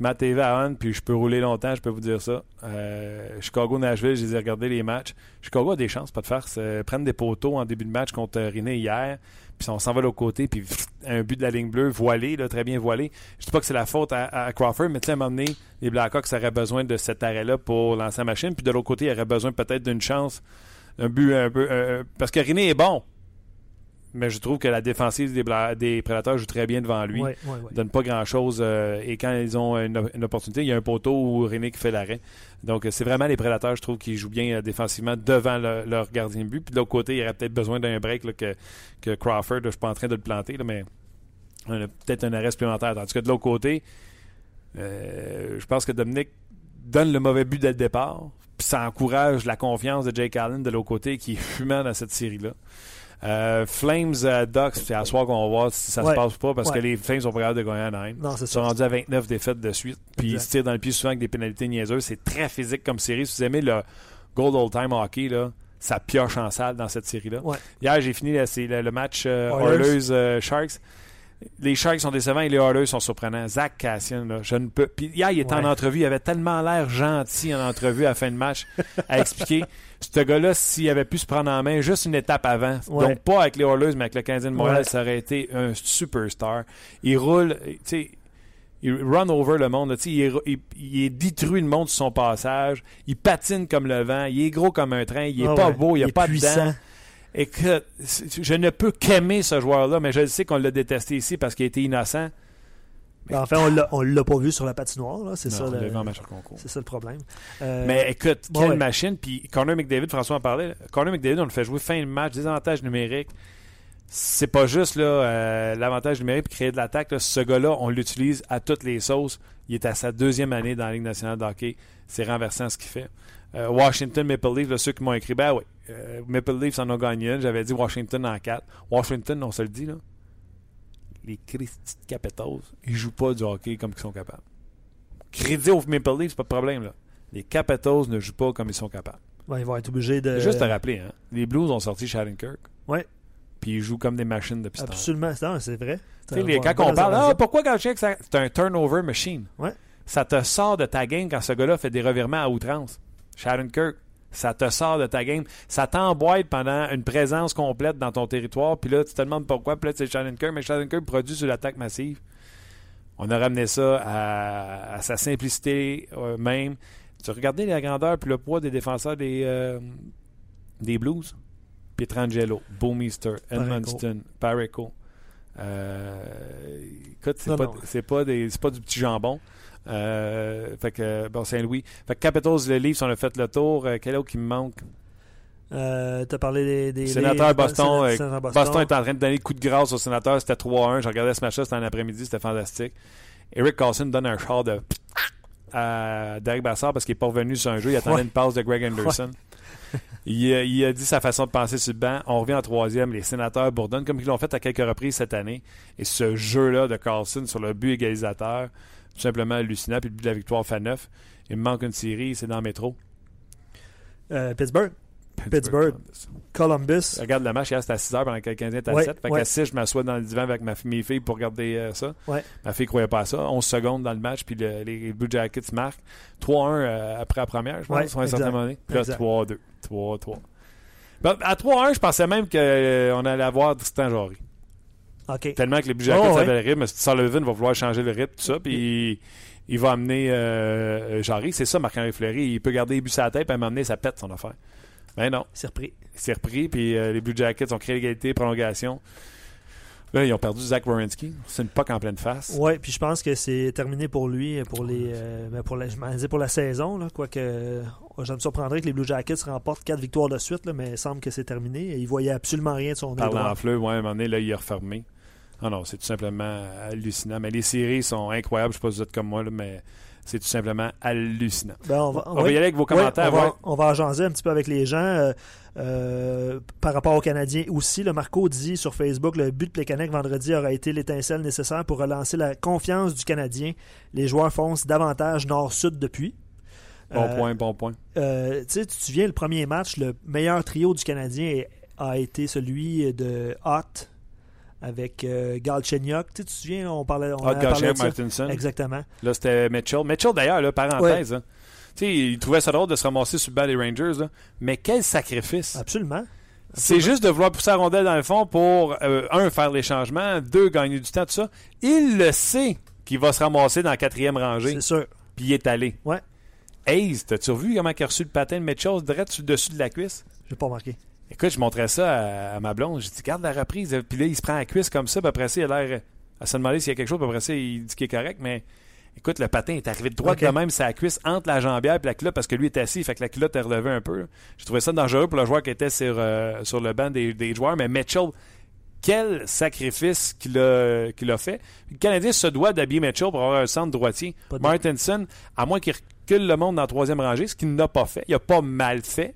S1: La TV à on, puis je peux rouler longtemps, je peux vous dire ça. Euh, Chicago-Nashville, je les ai regardés les matchs. Chicago a des chances, pas de farce. Euh, prennent des poteaux en début de match contre René hier, puis on s'en va de l'autre côté, puis un but de la ligne bleue, voilé, là, très bien voilé. Je dis pas que c'est la faute à, Crawford, mais à un moment donné, les Blackhawks auraient besoin de cet arrêt-là pour lancer la machine, puis de l'autre côté, il aurait besoin peut-être d'une chance, un but un peu... euh, parce que René est bon, mais je trouve que la défensive des, Prédateurs joue très bien devant lui
S2: Ouais, ouais, ouais.
S1: donne pas grand chose et quand ils ont une, une opportunité, il y a un poteau où René qui fait l'arrêt. Donc euh, c'est vraiment les prédateurs, je trouve, qui jouent bien euh, défensivement devant le- leur gardien de but. Puis de l'autre côté, il y aurait peut-être besoin d'un break là, que, que Crawford, là, je suis pas en train de le planter, là, mais on a peut-être un arrêt supplémentaire. Tandis que de l'autre côté, euh, je pense que Dominique donne le mauvais but dès le départ. Puis ça encourage la confiance de Jake Allen de l'autre côté qui est fumant dans cette série-là. Euh, Flames euh, Ducks, c'est à soir qu'on va voir si ça
S2: Ouais.
S1: se passe ou pas parce
S2: Ouais.
S1: que les Flames sont pas capables de gagner à.
S2: Non,
S1: Ils sont rendus à 29 défaites de suite. Puis ils se tirent dans le pied souvent avec des pénalités niaiseuses. C'est très physique comme série. Si vous aimez le Gold Old Time Hockey, là, ça pioche en salle dans cette série-là.
S2: Ouais.
S1: Hier, j'ai fini le, le match euh,
S2: Oilers.
S1: Oilers euh, Sharks. Les Sharks sont décevants et les Oilers sont surprenants. Zach Cassian, là, je ne peux. Puis hier, il était en entrevue. Il avait tellement l'air gentil en entrevue à la fin de match à expliquer. Ce gars-là, s'il avait pu se prendre en main juste une étape avant,
S2: Ouais.
S1: donc pas avec les Oilers, mais avec le Canadien de Montréal,
S2: Ouais.
S1: ça aurait été un superstar. Il roule, tu sais, il run over le monde. là, tu sais, Il, est- il, il détruit le monde sur son passage. Il patine comme le vent. Il est gros comme un train. Il est
S2: Ah
S1: pas
S2: ouais.
S1: beau. Il n'y a pas de
S2: puissant.
S1: dents. Écoute, c'est- je ne peux qu'aimer ce joueur-là, mais je sais qu'on l'a détesté ici parce qu'il était innocent.
S2: Ben, en fait, on l'a- pas vu sur la patinoire. C'est ça,
S1: on l'a
S2: le-
S1: vu en match hors concours.
S2: c'est ça le problème. Euh,
S1: Mais écoute, quelle
S2: ouais.
S1: machine. Puis Connor McDavid, François en parlait. Connor McDavid, on le fait jouer fin de match, des avantages numériques. C'est pas juste là euh, l'avantage numérique pour créer de l'attaque. Ce gars-là, on l'utilise à toutes les sauces. Il est à sa deuxième année dans la Ligue nationale de hockey. C'est renversant ce qu'il fait. Euh, Washington Maple Leafs, là, ceux qui m'ont écrit, ben oui, Maple Leafs en ont gagné une. J'avais dit Washington en 4. Washington, on se le dit, là. Les Christy de Capitals, ils jouent pas du hockey comme ils sont capables. Crédit aux Maple Leafs, pas de problème, là. Les Capitals ne jouent pas comme ils sont capables.
S2: ouais, ils vont être obligés de.
S1: Juste à rappeler, hein, les Blues ont sorti Shattenkirk.
S2: Ouais.
S1: Puis ils jouent comme des machines depuis.
S2: Absolument. C'est vrai.
S1: Tu sais, les- quand on parle, ah, pourquoi Galchenyuk, c'est un turnover machine?
S2: Ouais.
S1: ça te sort de ta game quand ce gars-là fait des revirements à outrance. Sharon Kirk, ça te sort de ta game. Ça t'emboîte pendant une présence complète dans ton territoire. Puis là, tu te demandes pourquoi. Puis là, c'est Sharon Kirk, mais Sharon Kirk produit sur l'attaque massive. On a ramené ça à, à sa simplicité euh, même. Tu regardais la grandeur puis le poids des défenseurs des, euh, des Blues. Pietrangelo, Boomister, Edmundston, Pareco. Euh, écoute, c'est pas, des- pas du petit jambon. Euh, fait que, bon, Saint-Louis. Fait que Capitals, le Leafs, on a fait le tour. Euh, quel autre qui me manque?
S2: Euh, T'as parlé des. des
S1: Sénateur
S2: les-
S1: Boston, euh,
S2: Sénateur
S1: Boston. est en train de donner le coup de grâce au sénateur. C'était 3-1. Je regardais ce match-là, c'était en après-midi. C'était fantastique. Eric Carlson donne un char de à Derek Bassard parce qu'il n'est pas revenu sur un jeu. Il attendait
S2: Ouais.
S1: une passe de Greg Anderson. Il, a- il a dit sa façon de penser sur le banc. On revient en troisième. Les sénateurs bourdonnent comme ils l'ont fait à quelques reprises cette année. Et ce jeu-là de Carlson sur le but égalisateur, tout simplement hallucinant. Puis le but de la victoire fait 9. Il me manque une série, c'est dans le métro.
S2: Euh, Pittsburgh, Pittsburgh. Columbus.
S1: Regarde le match, hier c'était à 6 h pendant que le Canadien était à
S2: Ouais,
S1: 7. Fait
S2: ouais.
S1: qu'à 6, je m'assois dans le divan avec ma, mes filles pour regarder euh, ça.
S2: Ouais.
S1: Ma fille croyait pas à ça. 11 secondes dans le match, puis le- les Blue Jackets marquent. 3-1 euh, après la première, je pense, à un certain moment. Puis là,
S2: Exact.
S1: 3-2. 3-3. Ben, à 3-1, je pensais même qu'on allait avoir Tristan Jarry. Tellement que les Blue Jackets
S2: Oh, ouais.
S1: avaient le rythme. Sullivan va vouloir changer le rythme, tout ça, puis il, il va amener euh, Jarry. C'est ça, Marc-Henri Fleury. Il peut garder les buts à la tête, puis à m'amener, ça pète son affaire. Ben non.
S2: C'est repris.
S1: Il s'est repris, puis euh, les Blue Jackets ont créé l'égalité, prolongation. Là, ils ont perdu Zach Wierenski. C'est une poque en pleine face.
S2: Ouais, puis je pense que c'est terminé pour lui, pour les, euh, ben, pour la, je pour la saison. Là, quoique, euh, je me surprendrais que les Blue Jackets remportent quatre victoires de suite, là, mais il semble que c'est terminé. Il voyait absolument rien de son
S1: Parlant
S2: droit.
S1: en fleu, ouais, à un moment donné, là, il est refermé. Ah non, c'est tout simplement hallucinant. Mais les séries sont incroyables. Je ne sais pas si vous êtes comme moi, là, mais c'est tout simplement hallucinant.
S2: Ben, on va,
S1: On va
S2: ouais.
S1: y aller avec vos commentaires.
S2: on, va, on va en jaser un petit peu avec les gens. euh, euh, par rapport aux Canadiens aussi, le Marco dit sur Facebook le but de Plekanec vendredi aura été l'étincelle nécessaire pour relancer la confiance du Canadien. Les joueurs foncent davantage nord-sud depuis.
S1: Bon
S2: Euh,
S1: point, bon point.
S2: tu sais, tu te souviens, le premier match, le meilleur trio du Canadien a été celui de Hott avec euh, Galchenyuk. Tu sais, tu te souviens, on parlait, on
S1: Ah, Galchenyuk. Martinson.
S2: Exactement.
S1: Là, c'était Mitchell. Mitchell, d'ailleurs, là, parenthèse. hein. Tu sais, il trouvait ça drôle de se ramasser sur le banc des Rangers. là. Mais quel sacrifice!
S2: Absolument.
S1: C'est juste de vouloir pousser la rondelle dans le fond pour, euh, un, faire les changements, deux, gagner du temps, tout ça. Il le sait qu'il va se ramasser dans la quatrième rangée,
S2: C'est sûr.
S1: puis il est allé.
S2: Ouais.
S1: Hayes, t'as-tu revu comment il a reçu le patin de Mitchell direct sur le dessus de la cuisse?
S2: J'ai pas remarqué.
S1: Écoute, je montrais ça à, à ma blonde. J'ai dit, garde la reprise. Puis là, il se prend la cuisse comme ça. Puis après ça, il a l'air à se demander s'il y a quelque chose. Puis après ça, il dit qu'il est correct. Mais écoute, le patin est arrivé de droite de même, sa cuisse entre la jambière et la culotte parce que lui est assis. Fait que la culotte est relevée un peu. J'ai trouvé ça dangereux pour le joueur qui était sur, euh, sur le banc des, des joueurs. Mais Mitchell, quel sacrifice qu'il a, a fait. Le Canadien se doit d'habiller Mitchell pour avoir un centre droitier. Martinson, à moins qu'il recule le monde dans la troisième rangée, ce qu'il n'a pas fait. Il n'a pas mal fait.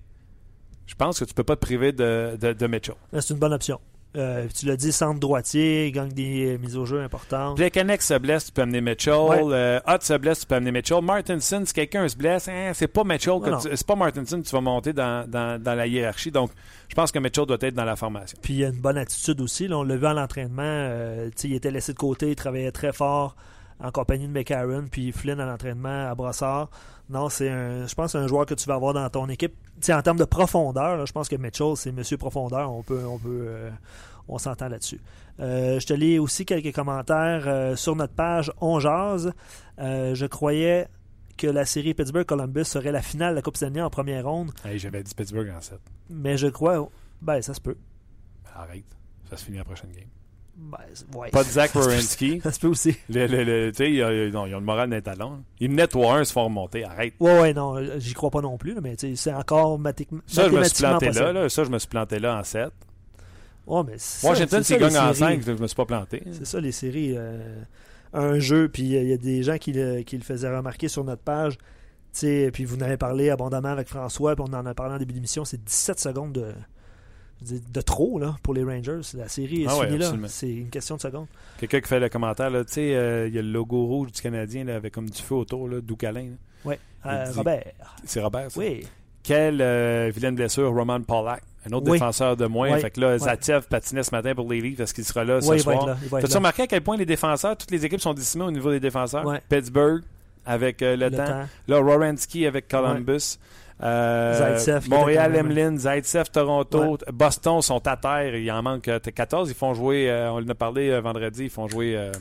S1: Je pense que tu peux pas te priver de, de, de Mitchell.
S2: Là, C'est une bonne option. Euh, tu l'as dit, centre droitier, il gagne des euh, mises au jeu importantes.
S1: Plekanec se blesse, tu peux amener Mitchell.
S2: Ouais.
S1: Euh, Hutt se blesse, tu peux amener Mitchell. Martinson, si quelqu'un se blesse, hein, c'est pas Mitchell, que
S2: Non,
S1: tu- c'est pas Martinson que tu vas monter dans, dans, dans la hiérarchie. Donc, je pense que Mitchell doit être dans la formation.
S2: Puis il y a une bonne attitude aussi. Là, on l'a vu à l'entraînement. il était laissé de côté, il travaillait très fort en compagnie de McCarron, puis Flynn à l'entraînement à Brossard. Non, c'est un, je pense que c'est un joueur que tu vas avoir dans ton équipe. En termes de profondeur, là, je pense que Mitchell, c'est Monsieur Profondeur. On peut, on peut, euh, on s'entend là-dessus. Euh, je te lis aussi quelques commentaires euh, sur notre page On Jase. Je croyais que la série Pittsburgh-Columbus serait la finale de la Coupe Stanley en première ronde,
S1: Hey, J'avais dit Pittsburgh en 7.
S2: mais je crois, ben ça se peut.
S1: Arrête. Ça se finit la prochaine game.
S2: Ben, ouais.
S1: Pas de Zach Wierenski.
S2: Ça se peut aussi.
S1: Le, le, le- tu sais, ils ont- le moral d'un talon. Ils menaient 3-1, ils se font remonter. Arrête.
S2: Ouais, ouais, non, j'y crois pas non plus, mais c'est encore mathé-
S1: Ça, je me suis
S2: mathématiquement
S1: planté là, là. Ça, je me suis planté là en 7.
S2: Ouais, mais
S1: Washington,
S2: c'est
S1: s'il gagne en
S2: séries.
S1: 5, je me suis pas planté.
S2: C'est ça, les séries. euh, un jeu, puis euh, il y a des gens qui le, qui le faisaient remarquer sur notre page. Tu sais, puis vous en avez parlé abondamment avec François, puis on en a parlé en début d'émission. C'est 17 secondes de, dire, de trop là, pour les Rangers. La série est
S1: Ah ouais,
S2: finie là. C'est une question de secondes.
S1: Quelqu'un qui fait le commentaire, tu sais, euh, il y a le logo rouge du Canadien là, avec comme du feu autour, Doucalin.
S2: Ouais. Euh,
S1: dit-
S2: Robert.
S1: C'est Robert, ça?
S2: Oui.
S1: Quelle euh, vilaine blessure, Roman Polak. Un autre
S2: Oui.
S1: défenseur de moins.
S2: Oui.
S1: Fait que là. Zatiev patinait ce matin pour les Leafs parce qu'il sera là ce soir. T'as-tu remarqué à quel point les défenseurs, toutes les équipes sont décimées au niveau des défenseurs? Pittsburgh, avec euh, le,
S2: Le
S1: temps.
S2: temps.
S1: Là, Rorensky avec Columbus. Euh,
S2: Zaitsev
S1: Montréal, Emeline, Zaitsev, Toronto, Boston sont à terre. Il en manque euh, 14. Ils font jouer, euh, on en a parlé euh, vendredi, ils font jouer, euh,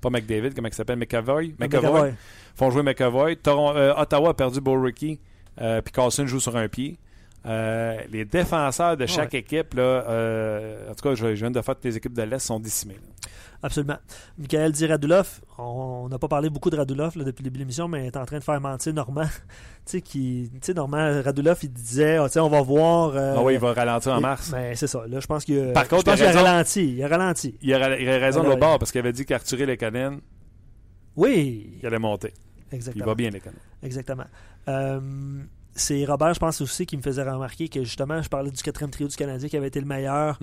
S1: pas McDavid, comment il s'appelle, McAvoy? McAvoy.
S2: McAvoy.
S1: Ils font jouer McAvoy. Toron- euh, Ottawa a perdu Bo Ricky, euh, puis Carlson joue sur un pied. Euh, les défenseurs de chaque équipe, là, euh, en tout cas, je, je viens de faire toutes les équipes de l'Est sont décimées. là.
S2: Absolument. Michael dit Radulov. On n'a pas parlé beaucoup de Radulov là, depuis le début de l'émission, mais il est en train de faire mentir Normand. tu sais, Normand, Radulov, il disait, Ah, sais, on va voir. euh,
S1: ah oui, il va ralentir en
S2: il-
S1: mars.
S2: Ben, c'est ça. Là, je pense qu'il a,
S1: Par contre, il a
S2: ralenti. Il a ralenti.
S1: Il a, il a raison de l'autre bord parce qu'il avait dit qu'Arthur Lekonen,
S2: Oui,
S1: il allait monter. Il
S2: exactement.
S1: va bien, Lekonen.
S2: Exactement. Euh, c'est Robert, je pense aussi, qui me faisait remarquer que justement, je parlais du quatrième trio du Canadien qui avait été le meilleur.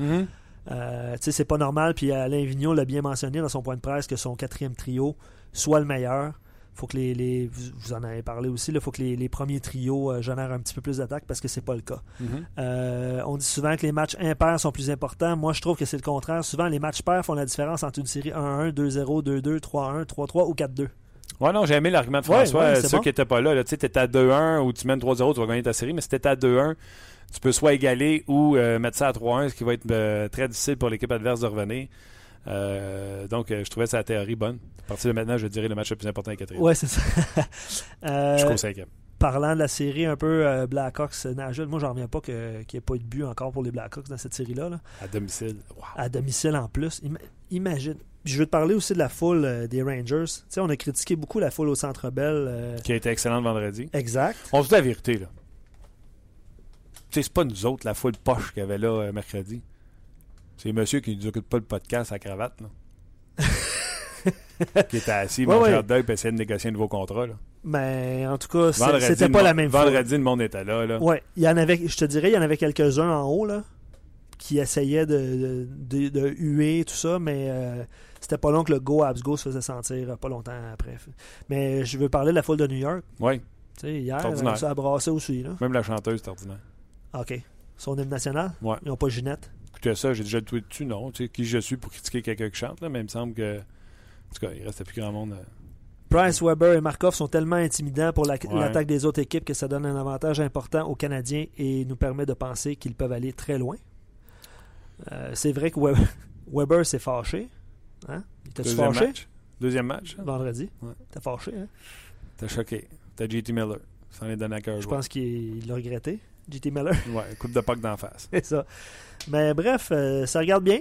S2: Euh, tu sais, c'est pas normal. Puis Alain Vigneault l'a bien mentionné dans son point de presse que son quatrième trio soit le meilleur. Faut que les, les- vous, en avez parlé aussi. Il faut que les, les premiers trios euh, génèrent un petit peu plus d'attaque parce que c'est pas le cas.
S1: Mhm.
S2: Euh, on dit souvent que les matchs impairs sont plus importants. Moi, je trouve que c'est le contraire. Souvent, les matchs pairs font la différence entre une série 1-1, 2-0, 2-2, 3-1, 3-3 ou 4-2.
S1: Ouais, non, j'ai aimé l'argument de François.
S2: ouais,
S1: euh, ceux
S2: bon.
S1: qui n'étaient pas là, là tu sais, t'es à 2-1 ou tu mènes 3-0, tu vas gagner ta série, mais si t'es à 2-1, tu peux soit égaler ou euh, mettre ça à 3-1, ce qui va être euh, très difficile pour l'équipe adverse de revenir. Euh, donc, je trouvais sa théorie bonne. À partir de maintenant, je dirais le match le plus important est quatrième.
S2: Ouais, c'est ça.
S1: Jusqu'au cinquième.
S2: parlant de la série un peu Blackhawks Nashville, moi j'en reviens pas que- qu'il n'y ait pas eu de but encore pour les Blackhawks dans cette série-là. là.
S1: À domicile. Wow.
S2: À domicile en plus. Ima- imagine. Puis je veux te parler aussi de la foule euh, des Rangers. Tu sais, on a critiqué beaucoup la foule au Centre Bell. euh,
S1: Qui a été excellente vendredi.
S2: exact.
S1: On se dit la vérité, là. Tu sais, c'est pas nous autres, la foule poche qu'il y avait là euh, mercredi. C'est monsieur qui nous occupe pas le podcast à cravate, là. qui était assis,
S2: Ouais, ouais.
S1: dog, puis essayait de négocier un nouveau contrat, là.
S2: Mais en tout cas, c'était pas la même foule.
S1: Vendredi, le monde était là, là.
S2: Ouais, il y en avait, je te dirais, il y en avait quelques-uns en haut là, qui essayaient de, de, de- de huer tout ça, mais euh, c'était pas long que le go Habs go se faisait sentir euh, pas longtemps après. Mais je veux parler de la foule de New York. Tu sais, hier, ça a brassé aussi. Là.
S1: même la chanteuse, c'est ordinaire.
S2: OK. Son hymne national?
S1: Ouais.
S2: Ils n'ont pas Ginette?
S1: Écoutez ça, j'ai déjà tweeté dessus, non. Tu sais, qui je suis pour critiquer quelqu'un qui chante, là, mais il me semble que. En tout cas, il restait plus grand monde. euh.
S2: Price, Weber et Markov sont tellement intimidants pour la-
S1: Ouais.
S2: l'attaque des autres équipes que ça donne un avantage important aux Canadiens et nous permet de penser qu'ils peuvent aller très loin. Euh, c'est vrai que Weber, Weber s'est fâché. Hein?
S1: Deuxième
S2: fâché?
S1: match. Deuxième match, hein?
S2: vendredi.
S1: Ouais.
S2: T'es fâché, hein?
S1: T'as choqué. T'as JT Miller. Ça en est donné à cœur.
S2: Je pense qu'il il l'a regretté, JT Miller.
S1: Ouais, coupe de puck d'en face.
S2: C'est ça. Mais bref, euh, ça regarde bien.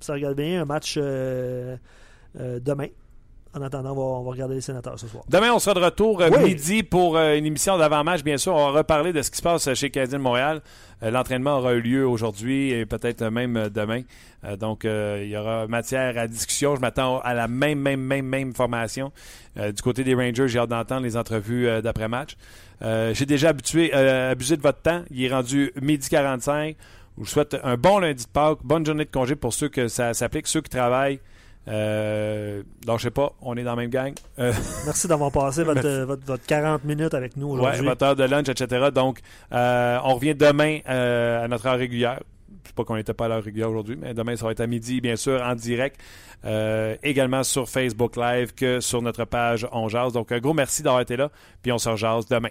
S2: Ça regarde bien. Un match euh, euh, demain. En attendant, on va, on va regarder les sénateurs ce soir.
S1: Demain, on sera de retour euh,
S2: Oui.
S1: midi pour euh, une émission d'avant-match. Bien sûr, on va reparler de ce qui se passe chez Canadien de Montréal. Euh, L'entraînement aura eu lieu aujourd'hui et peut-être même demain. Donc, il y aura matière à discussion. Je m'attends à la même, même, même, même formation. Du côté des Rangers, j'ai hâte d'entendre les entrevues d'après-match. J'ai déjà habitué, abusé de votre temps. Il est rendu midi 45. Je vous souhaite un bon lundi de Pâques, bonne journée de congé pour ceux que ça s'applique, ceux qui travaillent. Euh, donc, je sais pas, on est dans la même gang. Euh,
S2: Merci d'avoir passé votre, euh, votre, votre 40 minutes avec nous
S1: Ouais,
S2: aujourd'hui.
S1: votre heure de lunch, etc. Donc, euh, on revient demain euh, à notre heure régulière. Je sais pas qu'on n'était pas à l'heure régulière aujourd'hui, mais demain, ça va être à midi, bien sûr, en direct. Euh, également sur Facebook Live que sur notre page On Jase. Donc, un gros merci d'avoir été là, puis on se rejase demain.